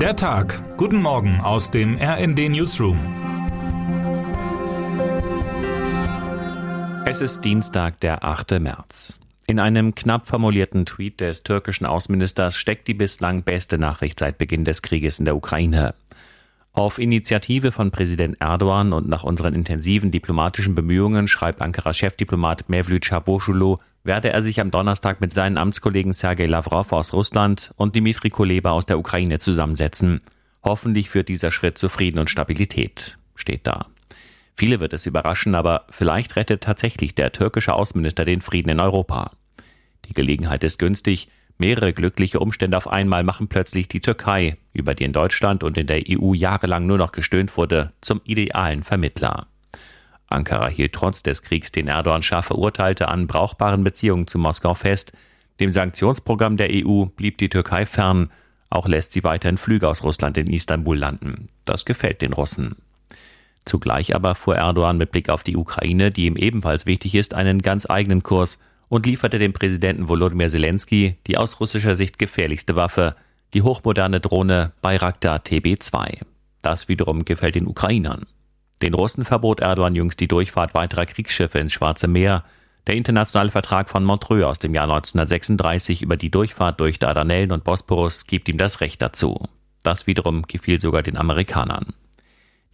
Der Tag. Guten Morgen aus dem RND Newsroom. Es ist Dienstag, der 8. März. In einem knapp formulierten Tweet des türkischen Außenministers steckt die bislang beste Nachricht seit Beginn des Krieges in der Ukraine. Auf Initiative von Präsident Erdogan und nach unseren intensiven diplomatischen Bemühungen schreibt Ankaras Chefdiplomat Mevlüt Çavuşoğlu, werde er sich am Donnerstag mit seinen Amtskollegen Sergei Lavrov aus Russland und Dmitri Kuleba aus der Ukraine zusammensetzen. Hoffentlich führt dieser Schritt zu Frieden und Stabilität, steht da. Viele wird es überraschen, aber vielleicht rettet tatsächlich der türkische Außenminister den Frieden in Europa. Die Gelegenheit ist günstig. Mehrere glückliche Umstände auf einmal machen plötzlich die Türkei, über die in Deutschland und in der EU jahrelang nur noch gestöhnt wurde, zum idealen Vermittler. Ankara hielt trotz des Kriegs, den Erdogan scharf verurteilte, an brauchbaren Beziehungen zu Moskau fest. Dem Sanktionsprogramm der EU blieb die Türkei fern. Auch lässt sie weiterhin Flüge aus Russland in Istanbul landen. Das gefällt den Russen. Zugleich aber fuhr Erdogan mit Blick auf die Ukraine, die ihm ebenfalls wichtig ist, einen ganz eigenen Kurs und lieferte dem Präsidenten Volodymyr Zelensky die aus russischer Sicht gefährlichste Waffe, die hochmoderne Drohne Bayraktar TB2. Das wiederum gefällt den Ukrainern. Den Russen verbot Erdogan jüngst die Durchfahrt weiterer Kriegsschiffe ins Schwarze Meer. Der internationale Vertrag von Montreux aus dem Jahr 1936 über die Durchfahrt durch Dardanellen und Bosporus gibt ihm das Recht dazu. Das wiederum gefiel sogar den Amerikanern.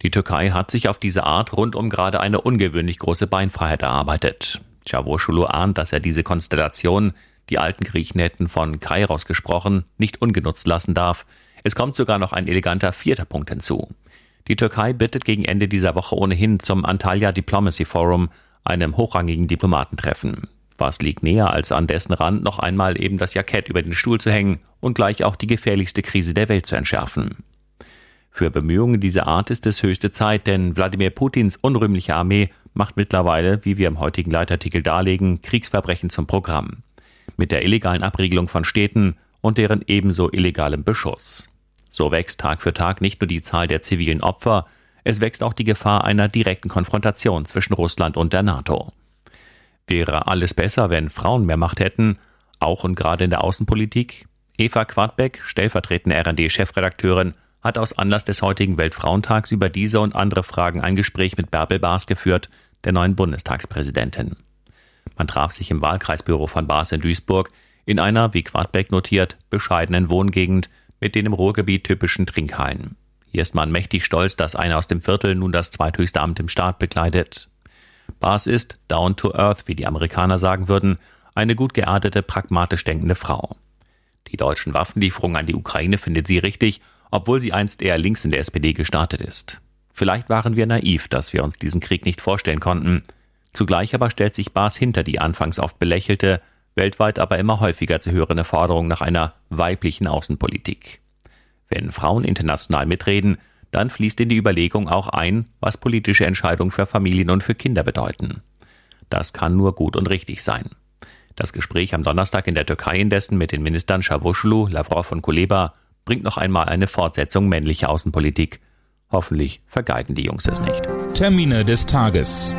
Die Türkei hat sich auf diese Art rundum gerade eine ungewöhnlich große Beinfreiheit erarbeitet. Çavuşoğlu ahnt, dass er diese Konstellation, die alten Griechen hätten von Kairos gesprochen, nicht ungenutzt lassen darf. Es kommt sogar noch ein eleganter vierter Punkt hinzu. Die Türkei bittet gegen Ende dieser Woche ohnehin zum Antalya Diplomacy Forum, einem hochrangigen Diplomatentreffen. Was liegt näher, als an dessen Rand noch einmal eben das Jackett über den Stuhl zu hängen und gleich auch die gefährlichste Krise der Welt zu entschärfen? Für Bemühungen dieser Art ist es höchste Zeit, denn Wladimir Putins unrühmliche Armee macht mittlerweile, wie wir im heutigen Leitartikel darlegen, Kriegsverbrechen zum Programm. Mit der illegalen Abriegelung von Städten und deren ebenso illegalem Beschuss. So wächst Tag für Tag nicht nur die Zahl der zivilen Opfer, es wächst auch die Gefahr einer direkten Konfrontation zwischen Russland und der NATO. Wäre alles besser, wenn Frauen mehr Macht hätten, auch und gerade in der Außenpolitik? Eva Quadbeck, stellvertretende RD-Chefredakteurin, hat aus Anlass des heutigen Weltfrauentags über diese und andere Fragen ein Gespräch mit Bärbel Baas geführt, der neuen Bundestagspräsidentin. Man traf sich im Wahlkreisbüro von Baas in Duisburg in einer, wie Quadbeck notiert, bescheidenen Wohngegend mit den im Ruhrgebiet typischen Trinkhallen. Hier ist man mächtig stolz, dass einer aus dem Viertel nun das zweithöchste Amt im Staat bekleidet. Bas ist down to earth, wie die Amerikaner sagen würden, eine gut geerdete, pragmatisch denkende Frau. Die deutschen Waffenlieferungen an die Ukraine findet sie richtig, obwohl sie einst eher links in der SPD gestartet ist. Vielleicht waren wir naiv, dass wir uns diesen Krieg nicht vorstellen konnten. Zugleich aber stellt sich Bas hinter die anfangs oft belächelte, weltweit aber immer häufiger zu hörende Forderung nach einer weiblichen Außenpolitik. Wenn Frauen international mitreden, dann fließt in die Überlegung auch ein, was politische Entscheidungen für Familien und für Kinder bedeuten. Das kann nur gut und richtig sein. Das Gespräch am Donnerstag in der Türkei indessen mit den Ministern Çavuşoğlu, Lavrov und Kuleba bringt noch einmal eine Fortsetzung männlicher Außenpolitik. Hoffentlich vergeigen die Jungs es nicht. Termine des Tages.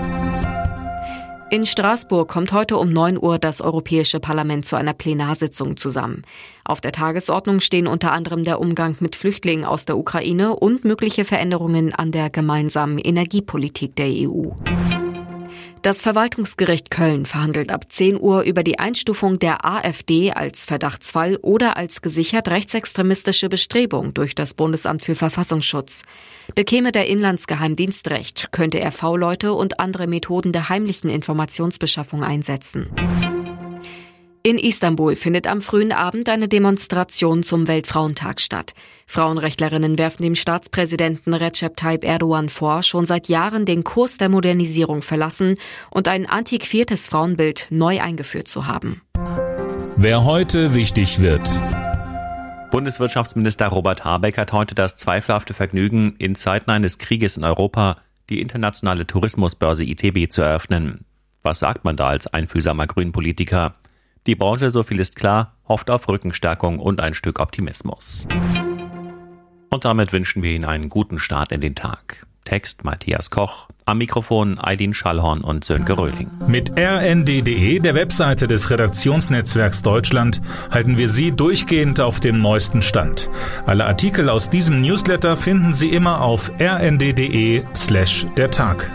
In Straßburg kommt heute um 9 Uhr das Europäische Parlament zu einer Plenarsitzung zusammen. Auf der Tagesordnung stehen unter anderem der Umgang mit Flüchtlingen aus der Ukraine und mögliche Veränderungen an der gemeinsamen Energiepolitik der EU. Das Verwaltungsgericht Köln verhandelt ab 10 Uhr über die Einstufung der AfD als Verdachtsfall oder als gesichert rechtsextremistische Bestrebung durch das Bundesamt für Verfassungsschutz. Bekäme der Inlandsgeheimdienst Recht, könnte er V-Leute und andere Methoden der heimlichen Informationsbeschaffung einsetzen. In Istanbul findet am frühen Abend eine Demonstration zum Weltfrauentag statt. Frauenrechtlerinnen werfen dem Staatspräsidenten Recep Tayyip Erdogan vor, schon seit Jahren den Kurs der Modernisierung verlassen und ein antiquiertes Frauenbild neu eingeführt zu haben. Wer heute wichtig wird. Bundeswirtschaftsminister Robert Habeck hat heute das zweifelhafte Vergnügen, in Zeiten eines Krieges in Europa die internationale Tourismusbörse ITB zu eröffnen. Was sagt man da als einfühlsamer Grünpolitiker? Die Branche, so viel ist klar, hofft auf Rückenstärkung und ein Stück Optimismus. Und damit wünschen wir Ihnen einen guten Start in den Tag. Text Matthias Koch. Am Mikrofon Aidin Schallhorn und Sönke Röhling. Mit rnd.de, der Webseite des Redaktionsnetzwerks Deutschland, halten wir Sie durchgehend auf dem neuesten Stand. Alle Artikel aus diesem Newsletter finden Sie immer auf rnd.de slash der Tag.